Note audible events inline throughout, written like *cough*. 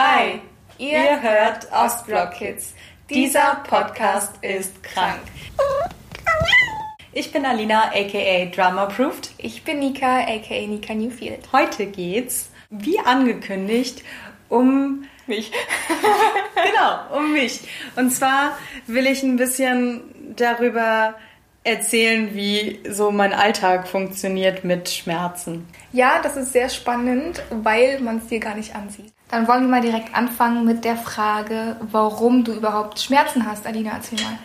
Hi, ihr, ihr hört Ostblock Kids. Dieser Podcast ist krank. Ich bin Alina, aka Drama Approved. Ich bin Nika, aka Nika Newfield. Heute geht's, wie angekündigt, um mich. *laughs* genau, um mich. Und zwar will ich ein bisschen darüber erzählen, wie so mein Alltag funktioniert mit Schmerzen. Ja, das ist sehr spannend, weil man es dir gar nicht ansieht. Dann wollen wir mal direkt anfangen mit der Frage, warum du überhaupt Schmerzen hast. Alina, erzähl mal.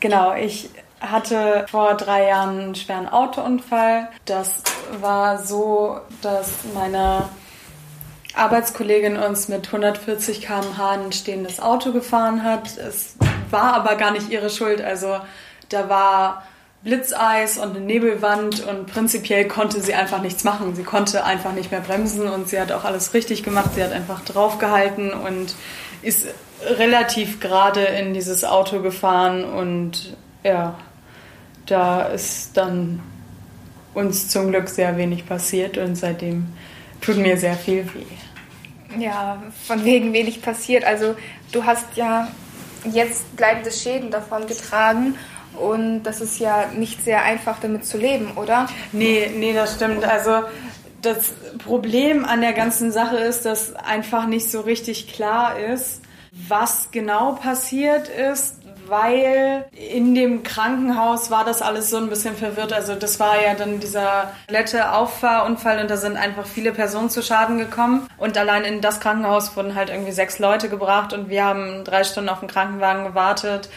Genau, ich hatte vor drei Jahren einen schweren Autounfall. Das war so, dass meine Arbeitskollegin uns mit 140 km/h ein stehendes Auto gefahren hat. Es war aber gar nicht ihre Schuld. Also da war Blitzeis und eine Nebelwand und prinzipiell konnte sie einfach nichts machen. Sie konnte einfach nicht mehr bremsen und sie hat auch alles richtig gemacht. Sie hat einfach draufgehalten und ist relativ gerade in dieses Auto gefahren und ja, da ist dann uns zum Glück sehr wenig passiert und seitdem tut mir sehr viel weh. Ja, von wegen wenig passiert. Also du hast ja jetzt bleibende Schäden davon getragen und das ist ja nicht sehr einfach, damit zu leben, oder? Nee, nee, das stimmt. Also das Problem an der ganzen Sache ist, dass einfach nicht so richtig klar ist, was genau passiert ist, weil in dem Krankenhaus war das alles so ein bisschen verwirrt. Also das war ja dann dieser lette Auffahrunfall und da sind einfach viele Personen zu Schaden gekommen. Und allein in das Krankenhaus wurden halt irgendwie sechs Leute gebracht und wir haben drei Stunden auf den Krankenwagen gewartet.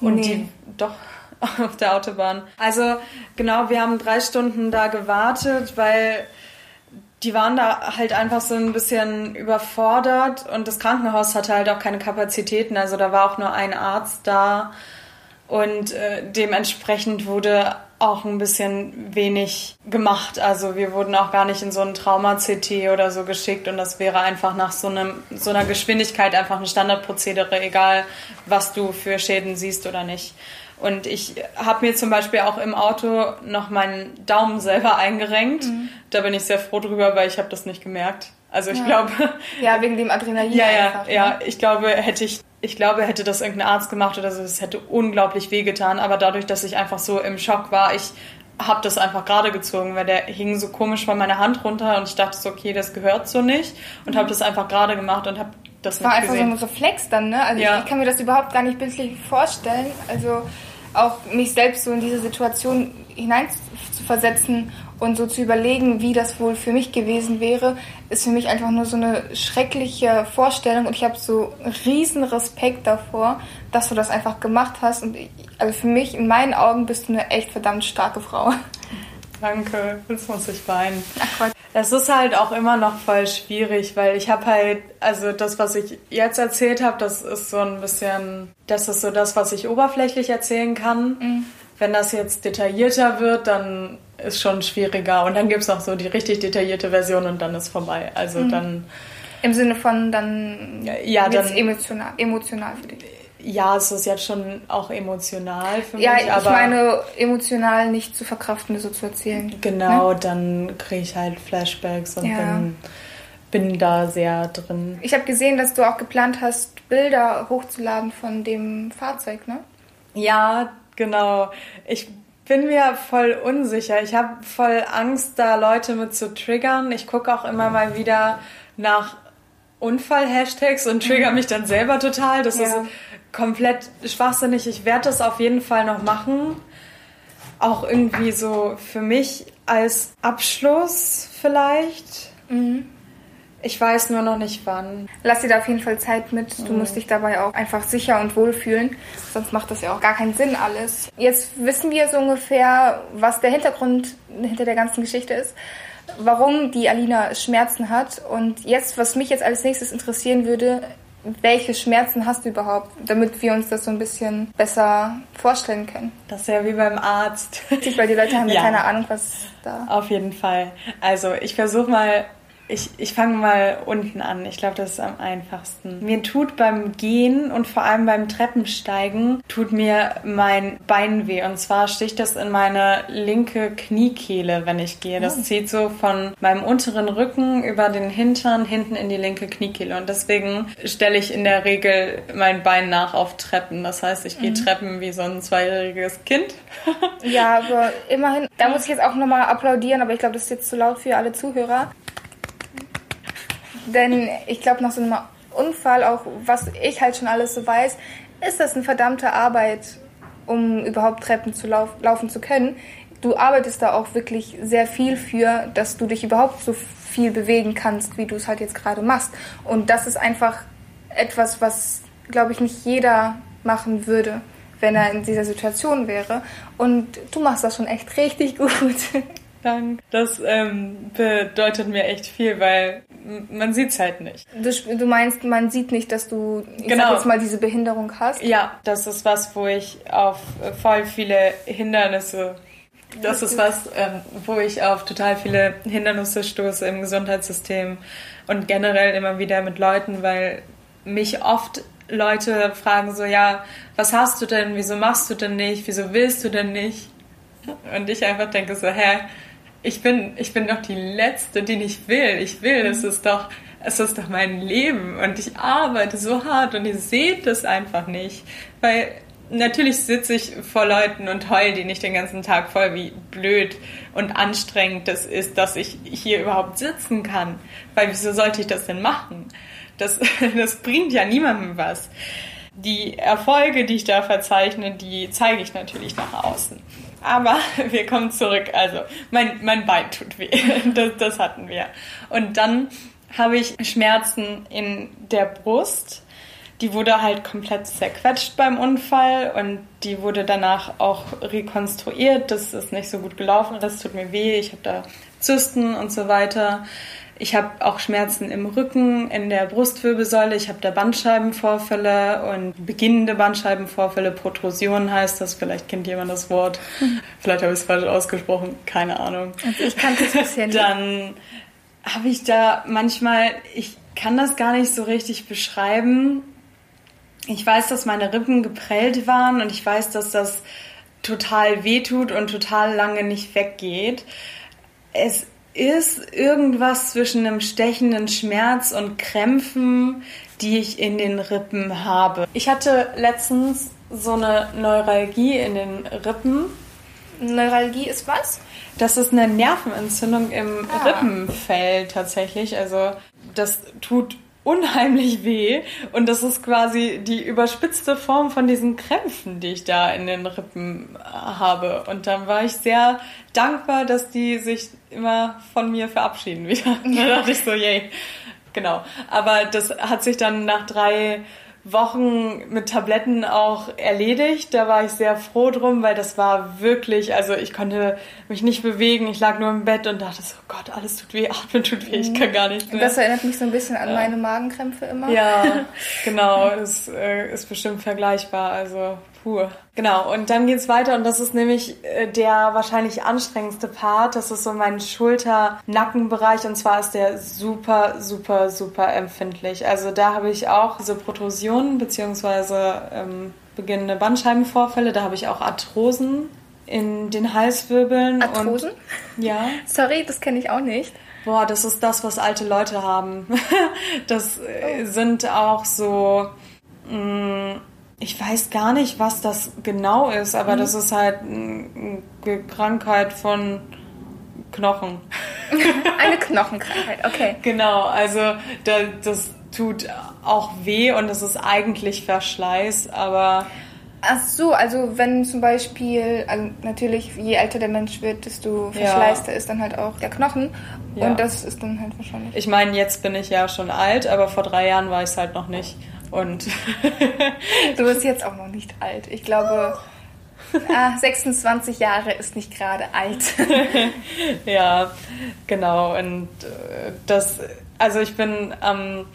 Und nee. die, doch, *laughs* auf der Autobahn. Also genau, wir haben drei Stunden da gewartet, weil die waren da halt einfach so ein bisschen überfordert und das Krankenhaus hatte halt auch keine Kapazitäten. Also da war auch nur ein Arzt da und äh, dementsprechend wurde auch ein bisschen wenig gemacht. Also wir wurden auch gar nicht in so ein Trauma-CT oder so geschickt und das wäre einfach nach so, einem, so einer Geschwindigkeit einfach ein Standardprozedere, egal was du für Schäden siehst oder nicht. Und ich habe mir zum Beispiel auch im Auto noch meinen Daumen selber eingerenkt. Mhm. Da bin ich sehr froh drüber, weil ich habe das nicht gemerkt. Also ich ja. glaube. *laughs* Ja, wegen dem Adrenalin. Ja, ja, einfach, ja. Ne? Ich glaube, hätte ich, ich glaube, hätte das irgendein Arzt gemacht oder so, es hätte unglaublich wehgetan. Aber dadurch, dass ich einfach so im Schock war, ich habe das einfach gerade gezogen, weil der hing so komisch von meiner Hand runter und ich dachte so, okay, das gehört so nicht und habe das einfach gerade gemacht und habe das, das war einfach gesehen. so ein Reflex dann, ne? Also ja. ich, ich kann mir das überhaupt gar nicht bildlich vorstellen. Also auch mich selbst so in diese Situation hinein zu versetzen und so zu überlegen, wie das wohl für mich gewesen wäre, ist für mich einfach nur so eine schreckliche Vorstellung und ich habe so riesen Respekt davor, dass du das einfach gemacht hast und ich, also für mich in meinen Augen bist du eine echt verdammt starke Frau. Danke, jetzt muss ich weinen. Ach Gott. Es ist halt auch immer noch voll schwierig, weil ich habe halt, also das, was ich jetzt erzählt habe, das ist so ein bisschen, das ist so das, was ich oberflächlich erzählen kann. Mhm. Wenn das jetzt detaillierter wird, dann ist schon schwieriger. Und dann gibt es noch so die richtig detaillierte Version und dann ist vorbei. Also mhm. dann. Im Sinne von dann ja, dann emotional, emotional für dich ja, es ist jetzt schon auch emotional für ja, mich. Ja, ich meine, emotional nicht zu verkraften, so zu erzählen. Genau, ne? dann kriege ich halt Flashbacks und ja. bin, bin da sehr drin. Ich habe gesehen, dass du auch geplant hast, Bilder hochzuladen von dem Fahrzeug, ne? Ja, genau. Ich bin mir voll unsicher. Ich habe voll Angst, da Leute mit zu triggern. Ich gucke auch immer mal wieder nach Unfall-Hashtags und trigger mich dann selber total. Das ja. ist komplett schwachsinnig. Ich werde das auf jeden Fall noch machen. Auch irgendwie so für mich als Abschluss vielleicht. Mhm. Ich weiß nur noch nicht wann. Lass dir da auf jeden Fall Zeit mit. Du mhm. musst dich dabei auch einfach sicher und wohl fühlen. Sonst macht das ja auch gar keinen Sinn alles. Jetzt wissen wir so ungefähr, was der Hintergrund hinter der ganzen Geschichte ist. Warum die Alina Schmerzen hat. Und jetzt, was mich jetzt als nächstes interessieren würde, welche Schmerzen hast du überhaupt, damit wir uns das so ein bisschen besser vorstellen können. Das ist ja wie beim Arzt. *laughs* Weil die Leute haben ja, ja keine Ahnung, was da. Auf jeden Fall. Also ich versuche mal Ich, ich fange mal unten an. Ich glaube, das ist am einfachsten. Mir tut beim Gehen und vor allem beim Treppensteigen tut mir mein Bein weh. Und zwar sticht das in meine linke Kniekehle, wenn ich gehe. Das oh. zieht so von meinem unteren Rücken über den Hintern hinten in die linke Kniekehle. Und deswegen stelle ich in der Regel mein Bein nach auf Treppen. Das heißt, ich gehe mhm. Treppen wie so ein zweijähriges Kind. ja, *laughs* aber immerhin, da muss ich jetzt auch nochmal applaudieren, aber ich glaube, das ist jetzt zu laut für alle Zuhörer. Denn ich glaube, nach so einem Unfall, auch was ich halt schon alles so weiß, ist das eine verdammte Arbeit, um überhaupt Treppen zu lauf laufen zu können. Du arbeitest da auch wirklich sehr viel für, dass du dich überhaupt so viel bewegen kannst, wie du es halt jetzt gerade machst. Und das ist einfach etwas, was, glaube ich, nicht jeder machen würde, wenn er in dieser Situation wäre. Und du machst das schon echt richtig gut. *laughs* Dank. Das ähm, bedeutet mir echt viel, weil man sieht es halt nicht. Du, du, meinst, man sieht nicht, dass du, ich genau. jetzt mal, diese Behinderung hast? Ja, das ist was, wo ich auf voll viele Hindernisse das ist was, ähm, wo ich auf total viele Hindernisse stoße im Gesundheitssystem und generell immer wieder mit Leuten, weil mich oft Leute fragen so, ja, was hast du denn, wieso machst du denn nicht, wieso willst du denn nicht? Und ich einfach denke so, hä, ich bin, ich bin doch die Letzte, die nicht will. Ich will, es ist doch, es ist doch mein Leben und ich arbeite so hart und ihr seht das einfach nicht. Weil natürlich sitze ich vor Leuten und heul die nicht den ganzen Tag voll, wie blöd und anstrengend das ist, dass ich hier überhaupt sitzen kann. Weil wieso sollte ich das denn machen? Das, *laughs* das bringt ja niemandem was. Die Erfolge, die ich da verzeichne, die zeige ich natürlich nach außen. Aber *laughs* wir kommen zurück. Also, mein, mein Bein tut weh. *laughs* Das, das hatten wir. Und dann habe ich Schmerzen in der Brust. Die wurde halt komplett zerquetscht beim Unfall und die wurde danach auch rekonstruiert. Das ist nicht so gut gelaufen. Das tut mir weh. Ich habe da Zysten und so weiter. Ich habe auch Schmerzen im Rücken, in der Brustwirbelsäule. Ich habe da Bandscheibenvorfälle und beginnende Bandscheibenvorfälle. Protrusion heißt das. Vielleicht kennt jemand das Wort. Vielleicht habe ich es falsch ausgesprochen. Keine Ahnung. Also ich kannte es bisher nicht. Dann habe ich da manchmal, ich kann das gar nicht so richtig beschreiben. Ich weiß, dass meine Rippen geprellt waren und ich weiß, dass das total wehtut und total lange nicht weggeht. Es ist irgendwas zwischen einem stechenden Schmerz und Krämpfen, die ich in den Rippen habe. Ich hatte letztens so eine Neuralgie in den Rippen. Neuralgie ist was? Das ist eine Nervenentzündung im ah. Rippenfell tatsächlich. Also das tut unheimlich weh und das ist quasi die überspitzte Form von diesen Krämpfen, die ich da in den Rippen habe. Und dann war ich sehr dankbar, dass die sich immer von mir verabschieden wieder. *laughs* da dachte ich so, yay. Genau. Aber das hat sich dann nach drei Wochen mit Tabletten auch erledigt. Da war ich sehr froh drum, weil das war wirklich, also ich konnte mich nicht bewegen. Ich lag nur im Bett und dachte so, oh Gott, alles tut weh, *laughs* atmen tut weh, ich kann gar nicht mehr. Das erinnert mich so ein bisschen an ja. meine Magenkrämpfe immer. Ja, *laughs* genau, das äh, ist bestimmt vergleichbar. Also Puh. Genau, und dann geht's weiter und das ist nämlich äh, der wahrscheinlich anstrengendste Part. Das ist so mein Schulter-Nackenbereich und zwar ist der super, super, super empfindlich. Also da habe ich auch diese Protrusionen beziehungsweise ähm, beginnende Bandscheibenvorfälle. Da habe ich auch Arthrosen in den Halswirbeln. Arthrosen? Und, ja. *laughs* Sorry, das kenne ich auch nicht. Boah, das ist das, was alte Leute haben. *laughs* das äh, sind auch so... Mh, mm, ich weiß gar nicht, was das genau ist, aber mhm. das ist halt eine Krankheit von Knochen. *laughs* eine Knochenkrankheit, okay. Genau, also da, das tut auch weh und es ist eigentlich Verschleiß, aber. Ach so, also wenn zum Beispiel, also natürlich, je älter der Mensch wird, desto verschleißter ja. ist dann halt auch der Knochen. Ja. Und das ist dann halt wahrscheinlich. Ich meine, jetzt bin ich ja schon alt, aber vor drei Jahren war ich es halt noch nicht. Und *laughs* du bist jetzt auch noch nicht alt. Ich glaube, *laughs* ah, 26 Jahre ist nicht gerade alt. *laughs* ja, genau. Und äh, das, also ich bin am ähm,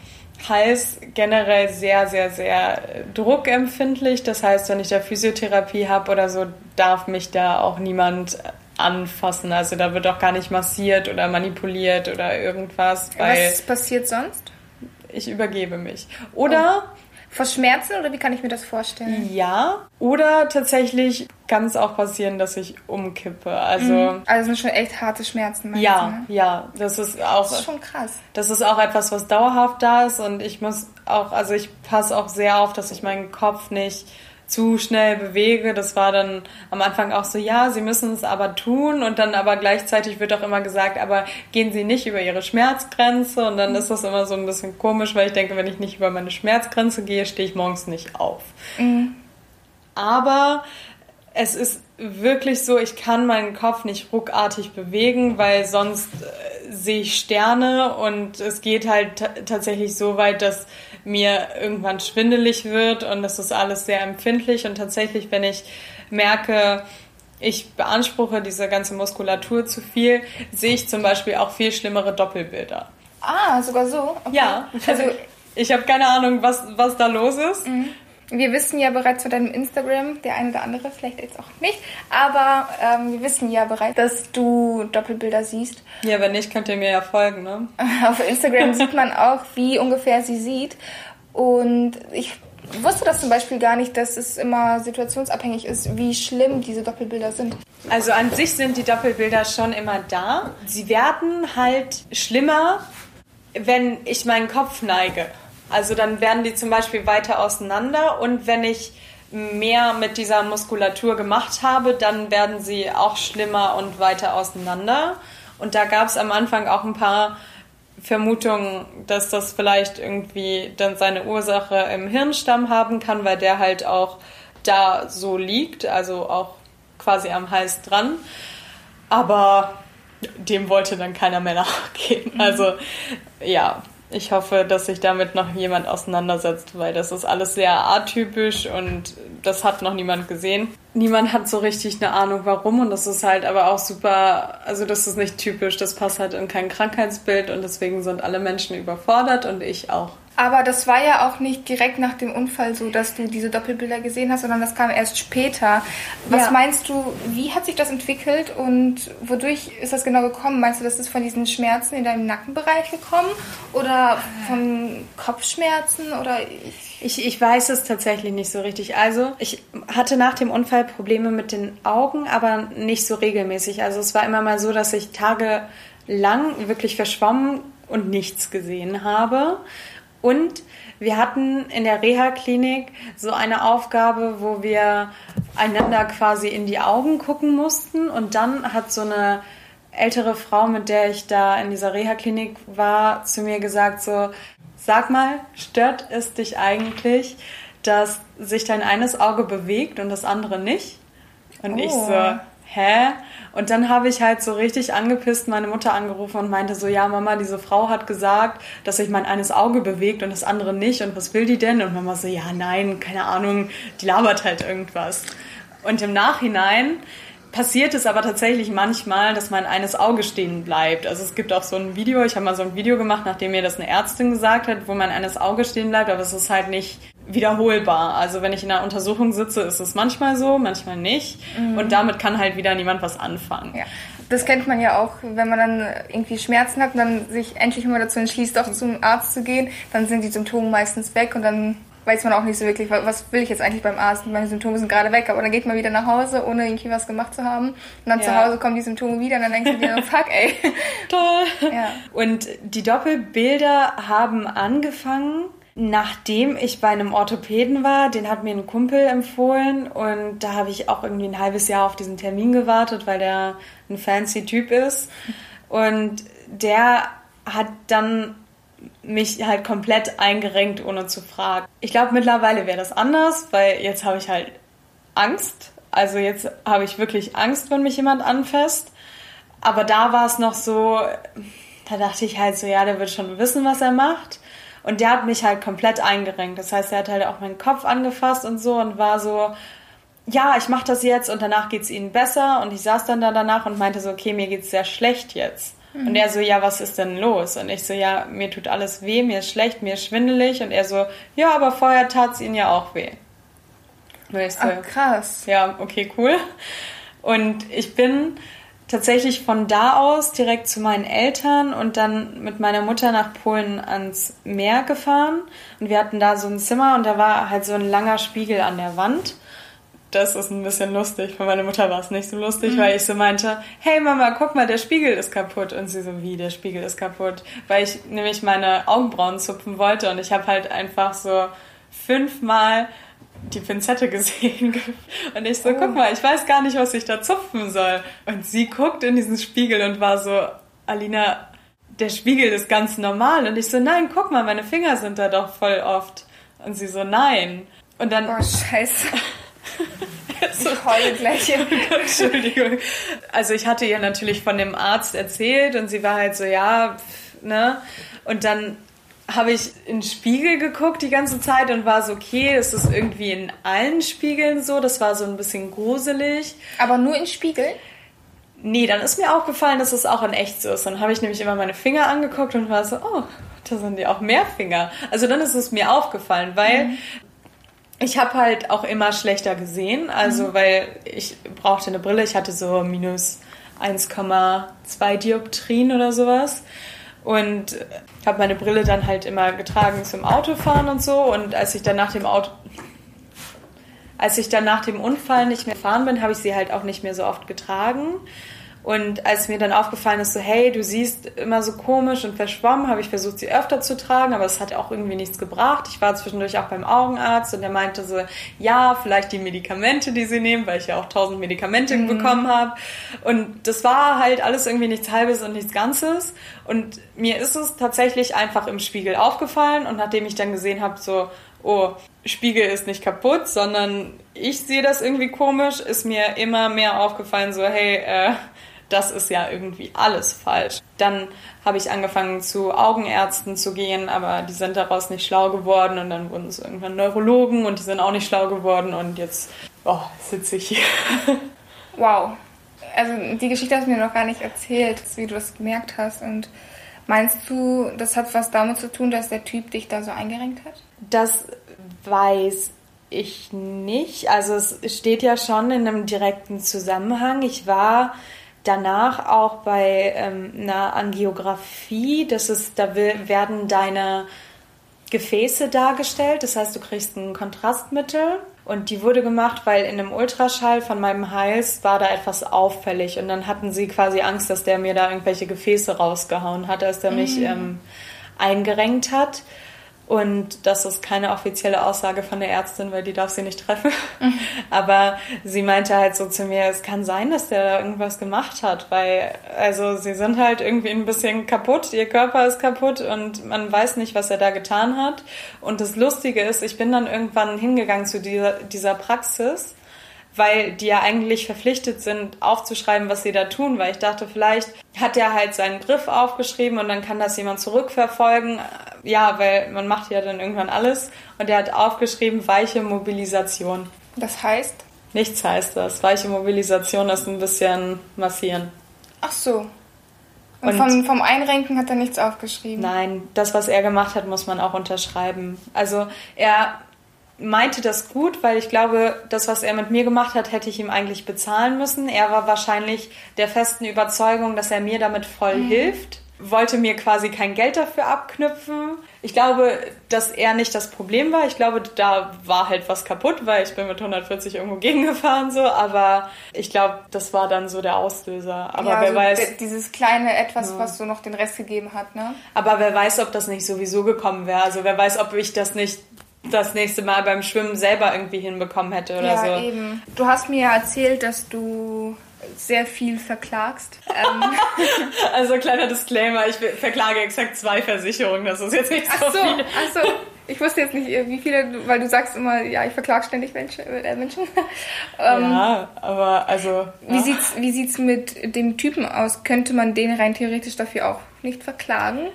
Hals generell sehr, sehr, sehr druckempfindlich. Das heißt, wenn ich da Physiotherapie habe oder so, darf mich da auch niemand anfassen. Also da wird auch gar nicht massiert oder manipuliert oder irgendwas. Was passiert sonst? Ich übergebe mich. Oder. Oh. Vor Schmerzen oder wie kann ich mir das vorstellen? Ja. Oder tatsächlich kann es auch passieren, dass ich umkippe. Also, mhm. also sind schon echt harte Schmerzen. Ja, du, ne? ja. Das ist auch. Das ist schon krass. Das ist auch etwas, was dauerhaft da ist und ich muss auch, also ich passe auch sehr auf, dass ich meinen Kopf nicht zu schnell bewege. Das war dann am Anfang auch so, ja, Sie müssen es aber tun und dann aber gleichzeitig wird auch immer gesagt, aber gehen Sie nicht über Ihre Schmerzgrenze und dann ist das immer so ein bisschen komisch, weil ich denke, wenn ich nicht über meine Schmerzgrenze gehe, stehe ich morgens nicht auf. Mhm. Aber es ist wirklich so, ich kann meinen Kopf nicht ruckartig bewegen, weil sonst äh, sehe ich Sterne und es geht halt tatsächlich so weit, dass mir irgendwann schwindelig wird und das ist alles sehr empfindlich und tatsächlich, wenn ich merke, ich beanspruche diese ganze Muskulatur zu viel, sehe ich zum Beispiel auch viel schlimmere Doppelbilder. Ah, sogar so? Okay. Ja, also *laughs* ich habe keine Ahnung, was, was da los ist. Mhm. Wir wissen ja bereits von deinem Instagram, der eine oder andere vielleicht jetzt auch nicht, aber ähm, wir wissen ja bereits, dass du Doppelbilder siehst. Ja, wenn nicht, könnt ihr mir ja folgen, ne? *laughs* Auf Instagram sieht man auch, wie ungefähr sie sieht. Und ich wusste das zum Beispiel gar nicht, dass es immer situationsabhängig ist, wie schlimm diese Doppelbilder sind. Also an sich sind die Doppelbilder schon immer da. Sie werden halt schlimmer, wenn ich meinen Kopf neige. Also dann werden die zum Beispiel weiter auseinander und wenn ich mehr mit dieser Muskulatur gemacht habe, dann werden sie auch schlimmer und weiter auseinander. Und da gab es am Anfang auch ein paar Vermutungen, dass das vielleicht irgendwie dann seine Ursache im Hirnstamm haben kann, weil der halt auch da so liegt, also auch quasi am Hals dran. Aber dem wollte dann keiner mehr *laughs* nachgehen. Also ja, ich hoffe, dass sich damit noch jemand auseinandersetzt, weil das ist alles sehr atypisch und das hat noch niemand gesehen. Niemand hat so richtig eine Ahnung, warum und das ist halt aber auch super, also das ist nicht typisch, das passt halt in kein Krankheitsbild und deswegen sind alle Menschen überfordert und ich auch. Aber das war ja auch nicht direkt nach dem Unfall so, dass du diese Doppelbilder gesehen hast, sondern das kam erst später. Was ja. meinst du, wie hat sich das entwickelt und wodurch ist das genau gekommen? Meinst du, das ist von diesen Schmerzen in deinem Nackenbereich gekommen oder von Kopfschmerzen oder ich, ich weiß es tatsächlich nicht so richtig. Also ich hatte nach dem Unfall Probleme mit den Augen, aber nicht so regelmäßig. Also es war immer mal so, dass ich tagelang wirklich verschwommen und nichts gesehen habe. Und wir hatten in der Reha-Klinik so eine Aufgabe, wo wir einander quasi in die Augen gucken mussten. Und dann hat so eine ältere Frau, mit der ich da in dieser Reha-Klinik war, zu mir gesagt so, sag mal, stört es dich eigentlich, dass sich dein eines Auge bewegt und das andere nicht? Und oh. ich so, oh. Hä? Und dann habe ich halt so richtig angepisst meine Mutter angerufen und meinte so, ja Mama, diese Frau hat gesagt, dass sich mein eines Auge bewegt und das andere nicht und was will die denn? Und Mama so, ja nein, keine Ahnung, die labert halt irgendwas. Und im Nachhinein passiert es aber tatsächlich manchmal, dass mein eines Auge stehen bleibt. Also es gibt auch so ein Video, ich habe mal so ein Video gemacht, nachdem mir das eine Ärztin gesagt hat, wo mein eines Auge stehen bleibt, aber es ist halt nicht wiederholbar. Also wenn ich in einer Untersuchung sitze, ist es manchmal so, manchmal nicht. Mhm. Und damit kann halt wieder niemand was anfangen. Ja. Das kennt man ja auch, wenn man dann irgendwie Schmerzen hat und dann sich endlich mal dazu entschließt, auch zum Arzt zu gehen, dann sind die Symptome meistens weg und dann weiß man auch nicht so wirklich, was will ich jetzt eigentlich beim Arzt? Meine Symptome sind gerade weg, aber dann geht man wieder nach Hause, ohne irgendwie was gemacht zu haben. Und dann ja. zu Hause kommen die Symptome wieder und dann denkst du dir, *laughs* fuck, ey. Toll. Ja. Und die Doppelbilder haben angefangen, nachdem ich bei einem Orthopäden war. Den hat mir ein Kumpel empfohlen und da habe ich auch irgendwie ein halbes Jahr auf diesen Termin gewartet, weil der ein fancy Typ ist. Und der hat dann mich halt komplett eingerenkt, ohne zu fragen. Ich glaube, mittlerweile wäre das anders, weil jetzt habe ich halt Angst. Also jetzt habe ich wirklich Angst, wenn mich jemand anfasst. Aber da war es noch so, da dachte ich halt so, ja, der wird schon wissen, was er macht. Und der hat mich halt komplett eingerenkt. Das heißt, er hat halt auch meinen Kopf angefasst und so und war so, ja, ich mache das jetzt und danach geht es ihnen besser. Und ich saß dann da danach und meinte so, okay, mir geht's sehr schlecht jetzt. Mhm. Und er so, ja, was ist denn los? Und ich so, ja, mir tut alles weh, mir ist schlecht, mir ist schwindelig. Und er so, ja, aber vorher tat es ihnen ja auch weh. Und ich so, Ach, krass. Ja, okay, cool. Und ich bin tatsächlich von da aus direkt zu meinen Eltern und dann mit meiner Mutter nach Polen ans Meer gefahren. Und wir hatten da so ein Zimmer und da war halt so ein langer Spiegel an der Wand. Das ist ein bisschen lustig. Für meine Mutter war es nicht so lustig, mhm. weil ich so meinte, hey Mama, guck mal, der Spiegel ist kaputt. Und sie so, wie, der Spiegel ist kaputt? Weil ich nämlich meine Augenbrauen zupfen wollte und ich habe halt einfach so fünfmal die Pinzette gesehen. *laughs* Und ich so, oh. guck mal, ich weiß gar nicht, was ich da zupfen soll. Und sie guckt in diesen Spiegel und war so, Alina, der Spiegel ist ganz normal. Und ich so, nein, guck mal, meine Finger sind da doch voll oft. Und sie so, nein. Und dann. Oh, scheiße. *laughs* so, ich heule gleich. *laughs* Entschuldigung. Also ich hatte ihr natürlich von dem Arzt erzählt und sie war halt so, ja, ne? Und dann habe ich in den Spiegel geguckt die ganze Zeit und war so, okay, das ist irgendwie in allen Spiegeln so. Das war so ein bisschen gruselig. Aber nur in Spiegel? Nee, dann ist mir aufgefallen, dass es auch in echt so ist. Dann habe ich nämlich immer meine Finger angeguckt und war so, oh, da sind ja auch mehr Finger. Also dann ist es mir aufgefallen, weil mhm. ich habe halt auch immer schlechter gesehen. Also mhm. weil ich brauchte eine Brille. Ich hatte so minus 1,2 Dioptrien oder sowas und habe meine Brille dann halt immer getragen zum Autofahren und so. Und als ich dann nach dem Auto, als ich dann nach dem Unfall nicht mehr fahren bin, habe ich sie halt auch nicht mehr so oft getragen. Und als mir dann aufgefallen ist, so, hey, du siehst immer so komisch und verschwommen, habe ich versucht, sie öfter zu tragen, aber es hat auch irgendwie nichts gebracht. Ich war zwischendurch auch beim Augenarzt und der meinte so, ja, vielleicht die Medikamente, die sie nehmen, weil ich ja auch tausend Medikamente mhm. bekommen habe. Und das war halt alles irgendwie nichts Halbes und nichts Ganzes. Und mir ist es tatsächlich einfach im Spiegel aufgefallen und nachdem ich dann gesehen habe, so, oh, Spiegel ist nicht kaputt, sondern ich sehe das irgendwie komisch, ist mir immer mehr aufgefallen, so, hey, äh, das ist ja irgendwie alles falsch. Dann habe ich angefangen zu Augenärzten zu gehen, aber die sind daraus nicht schlau geworden und dann wurden es irgendwann Neurologen und die sind auch nicht schlau geworden und jetzt oh, sitze ich hier. *laughs* Wow. Also die Geschichte hast du mir noch gar nicht erzählt, wie du das gemerkt hast und Meinst du, das hat was damit zu tun, dass der Typ dich da so eingerenkt hat? Das weiß ich nicht. Also es steht ja schon in einem direkten Zusammenhang. Ich war danach auch bei ähm, einer Angiografie, das ist, da werden deine Gefäße dargestellt, das heißt, du kriegst ein Kontrastmittel und die wurde gemacht, weil in einem Ultraschall von meinem Hals war da etwas auffällig und dann hatten sie quasi Angst, dass der mir da irgendwelche Gefäße rausgehauen hat, als der mich mhm. ähm, eingerenkt hat. Und das ist keine offizielle Aussage von der Ärztin, weil die darf sie nicht treffen. Mhm. *laughs* Aber sie meinte halt so zu mir, es kann sein, dass der da irgendwas gemacht hat, weil, also sie sind halt irgendwie ein bisschen kaputt, ihr Körper ist kaputt und man weiß nicht, was er da getan hat. Und das Lustige ist, ich bin dann irgendwann hingegangen zu dieser, dieser Praxis weil die ja eigentlich verpflichtet sind, aufzuschreiben, was sie da tun, weil ich dachte, vielleicht hat er halt seinen Griff aufgeschrieben und dann kann das jemand zurückverfolgen. Ja, weil man macht ja dann irgendwann alles und er hat aufgeschrieben, weiche Mobilisation. Das heißt? Nichts heißt das. Weiche Mobilisation ist ein bisschen massieren. Ach so. Und, und vom, vom Einrenken hat er nichts aufgeschrieben? Nein, das, was er gemacht hat, muss man auch unterschreiben. Also er meinte das gut, weil ich glaube, das, was er mit mir gemacht hat, hätte ich ihm eigentlich bezahlen müssen. Er war wahrscheinlich der festen Überzeugung, dass er mir damit voll mhm. hilft, wollte mir quasi kein Geld dafür abknüpfen. Ich glaube, dass er nicht das Problem war. Ich glaube, da war halt was kaputt, weil ich bin mit 140 irgendwo *laughs* gegengefahren so. Aber ich glaube, das war dann so der Auslöser. Aber ja, wer also weiß. Dieses kleine Etwas, ja. was so noch den Rest gegeben hat, ne? Aber wer weiß, ob das nicht sowieso gekommen wäre. Also wer weiß, ob ich das nicht das nächste Mal beim Schwimmen selber irgendwie hinbekommen hätte oder ja, so. Ja, eben. Du hast mir ja erzählt, dass du sehr viel verklagst. Ähm. *laughs* also kleiner Disclaimer, ich verklage exakt zwei Versicherungen, das ist jetzt nicht so, ach so viel. Ach so. Ich wusste jetzt nicht, wie viele, weil du sagst immer, ja, ich verklage ständig Menschen. Äh, Menschen. *laughs* ähm, ja, aber also. Ja. Wie sieht's, wie sieht's mit dem Typen aus? Könnte man den rein theoretisch dafür auch nicht verklagen?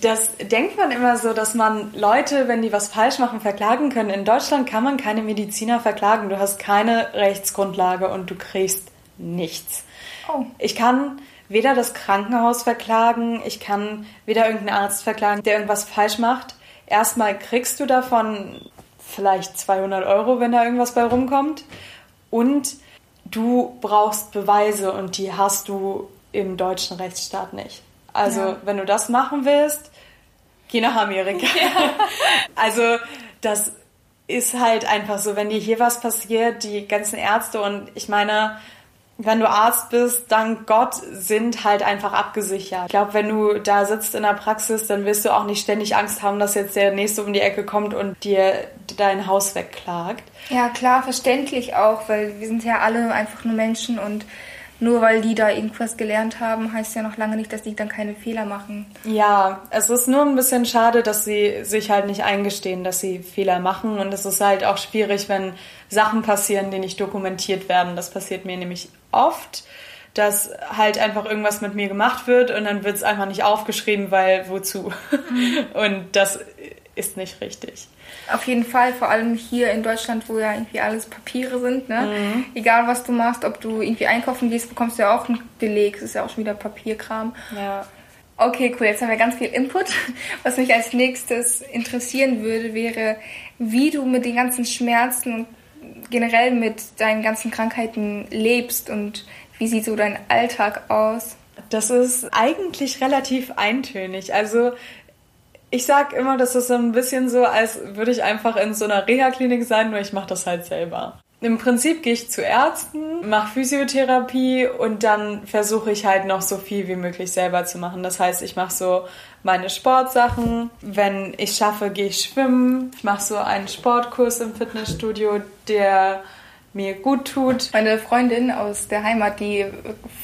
Das denkt man immer so, dass man Leute, wenn die was falsch machen, verklagen können. In Deutschland kann man keine Mediziner verklagen. Du hast keine Rechtsgrundlage und du kriegst nichts. Oh. Ich kann weder das Krankenhaus verklagen, ich kann weder irgendeinen Arzt verklagen, der irgendwas falsch macht. Erstmal kriegst du davon vielleicht 200 Euro, wenn da irgendwas bei rumkommt. Und du brauchst Beweise und die hast du im deutschen Rechtsstaat nicht. Also, ja. wenn du das machen willst, geh nach Amerika. Ja. *laughs* Also, das ist halt einfach so, wenn dir hier was passiert, die ganzen Ärzte und ich meine, wenn du Arzt bist, dank Gott, sind halt einfach abgesichert. Ich glaube, wenn du da sitzt in der Praxis, dann wirst du auch nicht ständig Angst haben, dass jetzt der Nächste um die Ecke kommt und dir dein Haus wegklagt. Ja, klar, verständlich auch, weil wir sind ja alle einfach nur Menschen und nur weil die da irgendwas gelernt haben, heißt ja noch lange nicht, dass die dann keine Fehler machen. Ja, es ist nur ein bisschen schade, dass sie sich halt nicht eingestehen, dass sie Fehler machen. Und es ist halt auch schwierig, wenn Sachen passieren, die nicht dokumentiert werden. Das passiert mir nämlich oft, dass halt einfach irgendwas mit mir gemacht wird und dann wird es einfach nicht aufgeschrieben, weil wozu? *laughs* Mhm. Und das ist nicht richtig. Auf jeden Fall, vor allem hier in Deutschland, wo ja irgendwie alles Papiere sind. Ne? Mhm. Egal was du machst, ob du irgendwie einkaufen gehst, bekommst du ja auch einen Beleg. Das ist ja auch schon wieder Papierkram. Ja. Okay, cool. Jetzt haben wir ganz viel Input. Was mich als nächstes interessieren würde, wäre, wie du mit den ganzen Schmerzen und generell mit deinen ganzen Krankheiten lebst und wie sieht so dein Alltag aus? Das ist eigentlich relativ eintönig. Also ich sag immer, das ist so ein bisschen so, als würde ich einfach in so einer Reha-Klinik sein, nur ich mache das halt selber. Im Prinzip gehe ich zu Ärzten, mache Physiotherapie und dann versuche ich halt noch so viel wie möglich selber zu machen. Das heißt, ich mache so meine Sportsachen. Wenn ich schaffe, gehe ich schwimmen. Ich mache so einen Sportkurs im Fitnessstudio, der mir gut tut. Meine Freundin aus der Heimat, die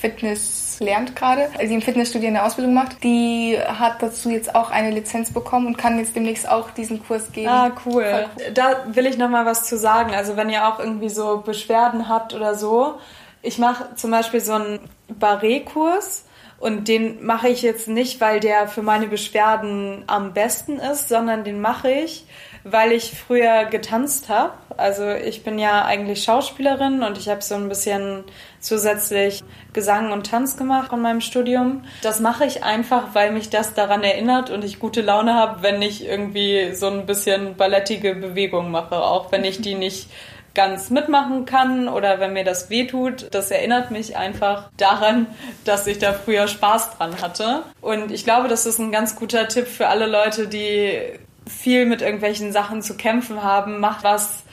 Fitness lernt gerade, also die im Fitnessstudio eine Ausbildung macht, die hat dazu jetzt auch eine Lizenz bekommen und kann jetzt demnächst auch diesen Kurs geben. Ah, cool. cool. Da will ich noch mal was zu sagen. Also wenn ihr auch irgendwie so Beschwerden habt oder so, ich mache zum Beispiel so einen Barré-Kurs. Und den mache ich jetzt nicht, weil der für meine Beschwerden am besten ist, sondern den mache ich, weil ich früher getanzt habe. Also ich bin ja eigentlich Schauspielerin und ich habe so ein bisschen zusätzlich Gesang und Tanz gemacht in meinem Studium. Das mache ich einfach, weil mich das daran erinnert und ich gute Laune habe, wenn ich irgendwie so ein bisschen ballettige Bewegung mache, auch wenn ich die *laughs* nicht ganz mitmachen kann oder wenn mir das wehtut. Das erinnert mich einfach daran, dass ich da früher Spaß dran hatte. Und ich glaube, das ist ein ganz guter Tipp für alle Leute, die viel mit irgendwelchen Sachen zu kämpfen haben, macht was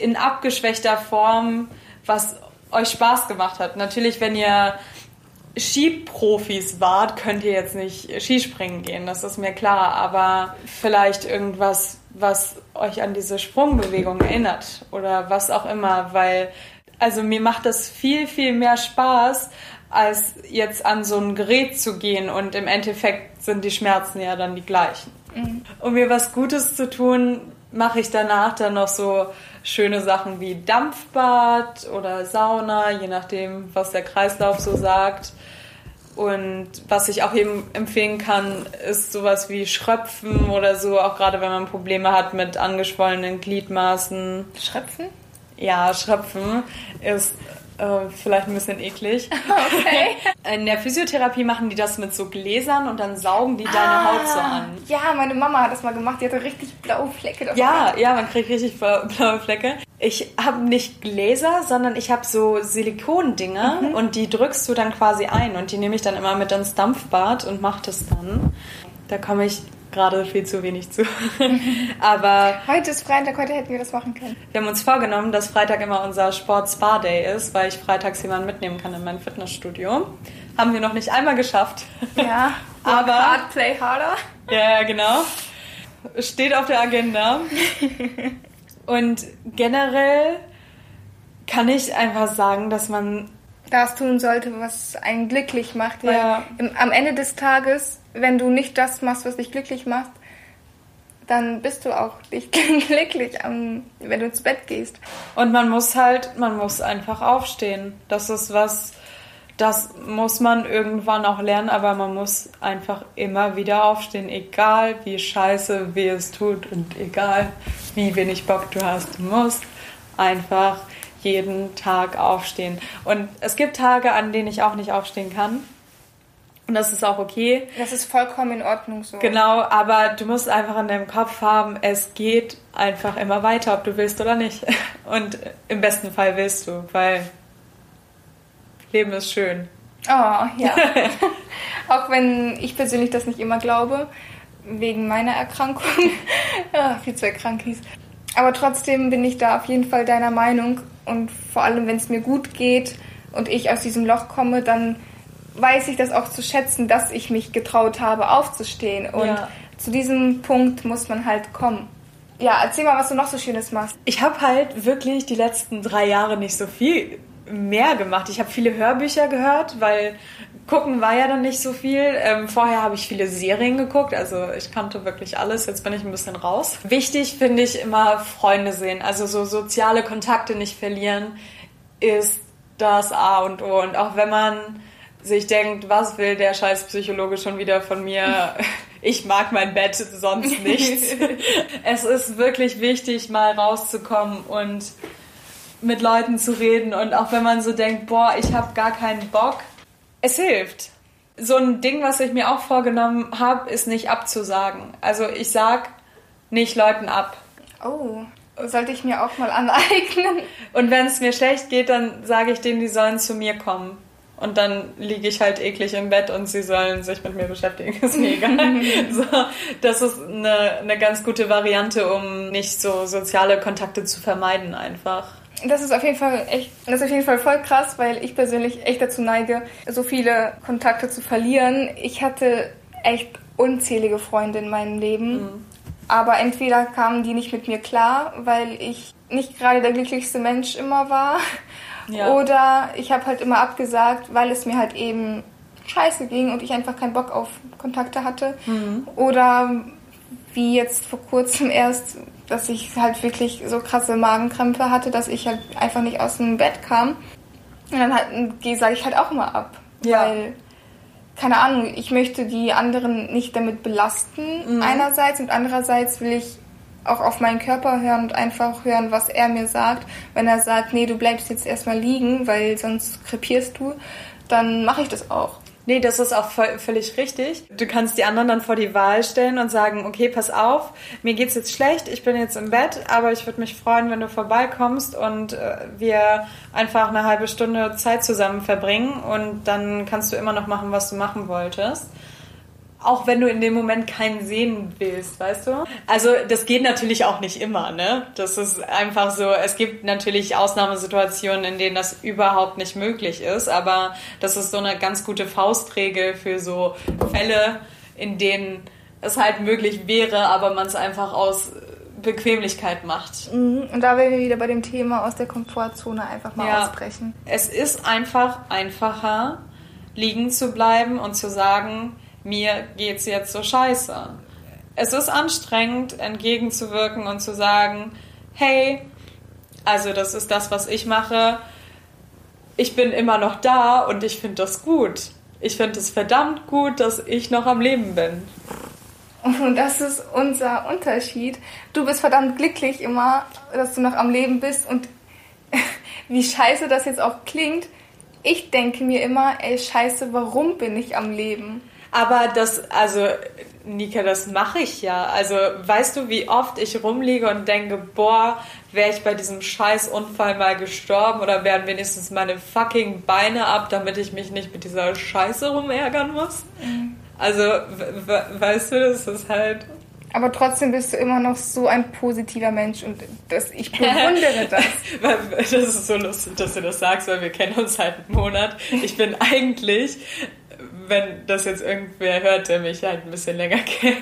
in abgeschwächter Form, was euch Spaß gemacht hat. Natürlich, wenn ihr Skiprofis wart, könnt ihr jetzt nicht Skispringen gehen, das ist mir klar, aber vielleicht irgendwas, was euch an diese Sprungbewegung erinnert oder was auch immer, weil also mir macht das viel, viel mehr Spaß, als jetzt an so ein Gerät zu gehen und im Endeffekt sind die Schmerzen ja dann die gleichen. Mhm. Um mir was Gutes zu tun, mache ich danach dann noch so schöne Sachen wie Dampfbad oder Sauna, je nachdem, was der Kreislauf so sagt. Und was ich auch eben empfehlen kann, ist sowas wie Schröpfen oder so, auch gerade wenn man Probleme hat mit angeschwollenen Gliedmaßen. Schröpfen? Ja, Schröpfen ist äh, vielleicht ein bisschen eklig. Okay. *laughs* In der Physiotherapie machen die das mit so Gläsern und dann saugen die deine ah, Haut so an. Ja, meine Mama hat das mal gemacht. Die hatte richtig blaue Flecke davon. Ja, ja, man kriegt richtig blaue Flecke. Ich habe nicht Gläser, sondern ich habe so Silikondinger mhm. und die drückst du dann quasi ein und die nehme ich dann immer mit ins Dampfbad und mache das dann. Da komme ich gerade viel zu wenig zu. *laughs* Aber heute ist Freitag, heute hätten wir das machen können. Wir haben uns vorgenommen, dass Freitag immer unser Sport-Spa-Day ist, weil ich freitags jemanden mitnehmen kann in mein Fitnessstudio. Haben wir noch nicht einmal geschafft. Ja, *laughs* aber hard, play harder. Ja, genau. Steht auf der Agenda. *laughs* Und generell kann ich einfach sagen, dass man das tun sollte, was einen glücklich macht. Weil ja. im, am Ende des Tages, wenn du nicht das machst, was dich glücklich macht, dann bist du auch nicht *laughs* glücklich, wenn du ins Bett gehst. Und man muss halt, man muss einfach aufstehen. Das ist was, das muss man irgendwann auch lernen, aber man muss einfach immer wieder aufstehen, egal wie scheiße weh es tut und egal wie wenig Bock du hast. Du musst einfach jeden Tag aufstehen. Und es gibt Tage, an denen ich auch nicht aufstehen kann. Und das ist auch okay. Das ist vollkommen in Ordnung so. Genau, aber du musst einfach in deinem Kopf haben, es geht einfach immer weiter, ob du willst oder nicht. *laughs* Und im besten Fall willst du, weil Leben ist schön. Oh, ja. *laughs* auch wenn ich persönlich das nicht immer glaube, wegen meiner Erkrankung. *laughs* ja, viel zu erkrankt hieß. Aber trotzdem bin ich da auf jeden Fall deiner Meinung. Und vor allem, wenn es mir gut geht und ich aus diesem Loch komme, dann weiß ich das auch zu schätzen, dass ich mich getraut habe, aufzustehen. Und ja. zu diesem Punkt muss man halt kommen. Ja, erzähl mal, was du noch so Schönes machst. Ich habe halt wirklich die letzten drei Jahre nicht so viel mehr gemacht. Ich habe viele Hörbücher gehört, weil gucken war ja dann nicht so viel. Ähm, vorher habe ich viele Serien geguckt, also ich kannte wirklich alles. Jetzt bin ich ein bisschen raus. Wichtig finde ich immer Freunde sehen, also so soziale Kontakte nicht verlieren ist das A und O. Und auch wenn man sich denkt, was will der scheiß Psychologe schon wieder von mir? *laughs* Ich mag mein Bett sonst nichts. *laughs* es ist wirklich wichtig, mal rauszukommen und mit Leuten zu reden und auch wenn man so denkt, boah, ich habe gar keinen Bock, es hilft. So ein Ding, was ich mir auch vorgenommen habe, ist nicht abzusagen. Also ich sag nicht Leuten ab. Oh, sollte ich mir auch mal *laughs* aneignen. Und wenn es mir schlecht geht, dann sage ich denen, die sollen zu mir kommen. Und dann liege ich halt eklig im Bett und sie sollen sich mit mir beschäftigen. *laughs* Ist mir egal. *laughs* so, das ist eine, eine ganz gute Variante, um nicht so soziale Kontakte zu vermeiden einfach das ist auf jeden Fall echt, das ist auf jeden Fall voll krass, weil ich persönlich echt dazu neige, so viele Kontakte zu verlieren. Ich hatte echt unzählige Freunde in meinem Leben, mhm. aber entweder kamen die nicht mit mir klar, weil ich nicht gerade der glücklichste Mensch immer war, ja. oder ich habe halt immer abgesagt, weil es mir halt eben scheiße ging und ich einfach keinen Bock auf Kontakte hatte, mhm. oder wie jetzt vor kurzem erst dass ich halt wirklich so krasse Magenkrämpfe hatte, dass ich halt einfach nicht aus dem Bett kam. Und dann halt, sage ich halt auch immer ab. Ja. Weil, keine Ahnung, ich möchte die anderen nicht damit belasten, mhm. einerseits. Und andererseits will ich auch auf meinen Körper hören und einfach hören, was er mir sagt. Wenn er sagt, nee, du bleibst jetzt erstmal liegen, weil sonst krepierst du, dann mache ich das auch. Nee, das ist auch völlig richtig. Du kannst die anderen dann vor die Wahl stellen und sagen, okay, pass auf, mir geht's jetzt schlecht, ich bin jetzt im Bett, aber ich würde mich freuen, wenn du vorbeikommst und äh, wir einfach eine halbe Stunde Zeit zusammen verbringen und dann kannst du immer noch machen, was du machen wolltest auch wenn du in dem Moment keinen sehen willst, weißt du? Also das geht natürlich auch nicht immer, ne? Das ist einfach so, es gibt natürlich Ausnahmesituationen, in denen das überhaupt nicht möglich ist, aber das ist so eine ganz gute Faustregel für so Fälle, in denen es halt möglich wäre, aber man es einfach aus Bequemlichkeit macht. Mhm. Und da werden wir wieder bei dem Thema aus der Komfortzone einfach mal ja. ausbrechen. Es ist einfach einfacher, liegen zu bleiben und zu sagen, mir geht's jetzt so scheiße. Es ist anstrengend, entgegenzuwirken und zu sagen, hey, also das ist das, was ich mache. Ich bin immer noch da und ich finde das gut. Ich finde es verdammt gut, dass ich noch am Leben bin. Und das ist unser Unterschied. Du bist verdammt glücklich immer, dass du noch am Leben bist. Und *laughs* wie scheiße das jetzt auch klingt, ich denke mir immer, ey, scheiße, warum bin ich am Leben? Aber das, also, Nika, das mache ich ja. Also, weißt du, wie oft ich rumliege und denke, boah, wäre ich bei diesem scheiß Unfall mal gestorben oder wären wenigstens meine fucking Beine ab, damit ich mich nicht mit dieser Scheiße rumärgern muss? Mhm. Also, weißt du, das ist halt. Aber trotzdem bist du immer noch so ein positiver Mensch und das, ich bewundere *laughs* das. das ist so lustig, dass du das sagst, weil wir kennen uns seit einem Monat. Ich bin eigentlich wenn das jetzt irgendwer hört, der mich halt ein bisschen länger *laughs* kennt.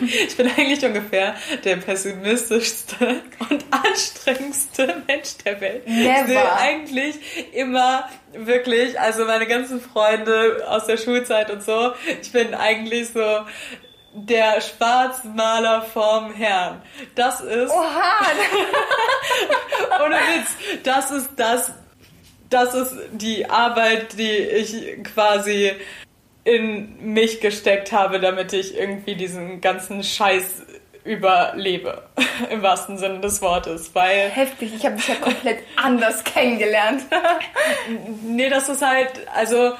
Ich bin eigentlich ungefähr der pessimistischste *laughs* und anstrengendste Mensch der Welt. Never. Ich will eigentlich immer wirklich, also meine ganzen Freunde aus der Schulzeit und so, ich bin eigentlich so der Schwarzmaler vom Herrn. Das ist. Oha! *laughs* ohne Witz. Das ist das. Das ist die Arbeit, die ich quasi in mich gesteckt habe, damit ich irgendwie diesen ganzen Scheiß überlebe, *laughs* im wahrsten Sinne des Wortes, weil... Heftig, ich habe dich ja komplett anders kennengelernt. *laughs* nee, das ist halt, also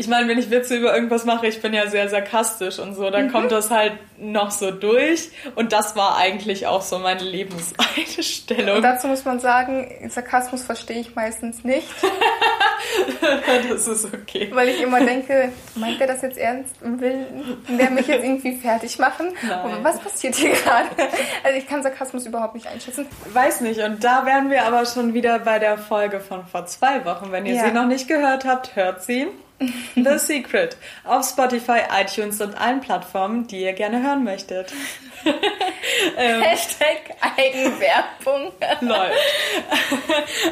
ich meine, wenn ich Witze über irgendwas mache, ich bin ja sehr sarkastisch und so, dann mhm. kommt das halt noch so durch. Und das war eigentlich auch so meine Lebenseinstellung. Und dazu muss man sagen, Sarkasmus verstehe ich meistens nicht. *laughs* das ist okay. Weil ich immer denke, meint er das jetzt ernst? Will der mich jetzt irgendwie fertig machen? Was passiert hier gerade? Also ich kann Sarkasmus überhaupt nicht einschätzen. Weiß nicht. Und da wären wir aber schon wieder bei der Folge von vor zwei Wochen. Wenn ihr ja. sie noch nicht gehört habt, hört sie. *laughs* The Secret auf Spotify, iTunes und allen Plattformen, die ihr gerne hören möchtet. *laughs* ähm, Hashtag Eigenwerbung. *laughs* Läuft.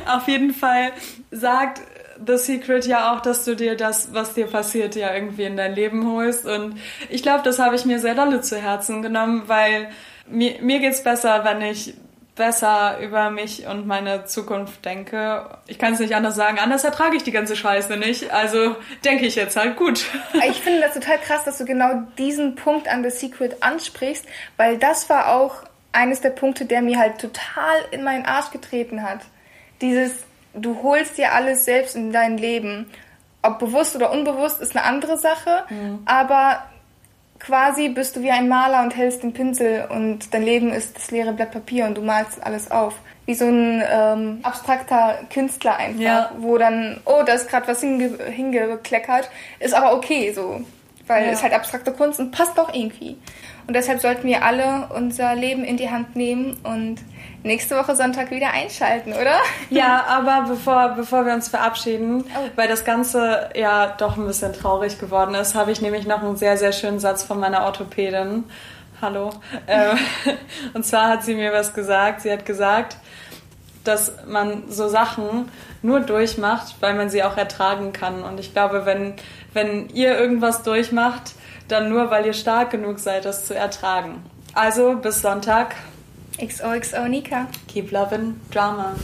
auf jeden Fall sagt The Secret ja auch, dass du dir das, was dir passiert, ja irgendwie in dein Leben holst. Und ich glaube, das habe ich mir sehr dolle zu Herzen genommen, weil mir, mir es besser, wenn ich besser über mich und meine Zukunft denke. Ich kann es nicht anders sagen. Anders ertrage ich die ganze Scheiße nicht. Also denke ich jetzt halt gut. *laughs* Ich finde das total krass, dass du genau diesen Punkt an The Secret ansprichst, weil das war auch eines der Punkte, der mir halt total in meinen Arsch getreten hat. Dieses, du holst dir alles selbst in dein Leben. Ob bewusst oder unbewusst ist eine andere Sache, mhm. aber quasi bist du wie ein Maler und hältst den Pinsel und dein Leben ist das leere Blatt Papier und du malst alles auf. Wie so ein ähm, abstrakter Künstler einfach, ja. wo dann, oh, da ist gerade was hinge hingekleckert, ist aber okay so, weil ja. es halt abstrakte Kunst und passt doch irgendwie. Und deshalb sollten wir alle unser Leben in die Hand nehmen und nächste Woche Sonntag wieder einschalten, oder? Ja, aber bevor, bevor wir uns verabschieden, oh. weil das Ganze ja doch ein bisschen traurig geworden ist, habe ich nämlich noch einen sehr, sehr schönen Satz von meiner Orthopädin. Hallo. Äh, *laughs* und zwar hat sie mir was gesagt. Sie hat gesagt, dass man so Sachen nur durchmacht, weil man sie auch ertragen kann. Und ich glaube, wenn, wenn ihr irgendwas durchmacht, dann nur, weil ihr stark genug seid, das zu ertragen. Also bis Sonntag. XOXO Nika. Keep loving drama.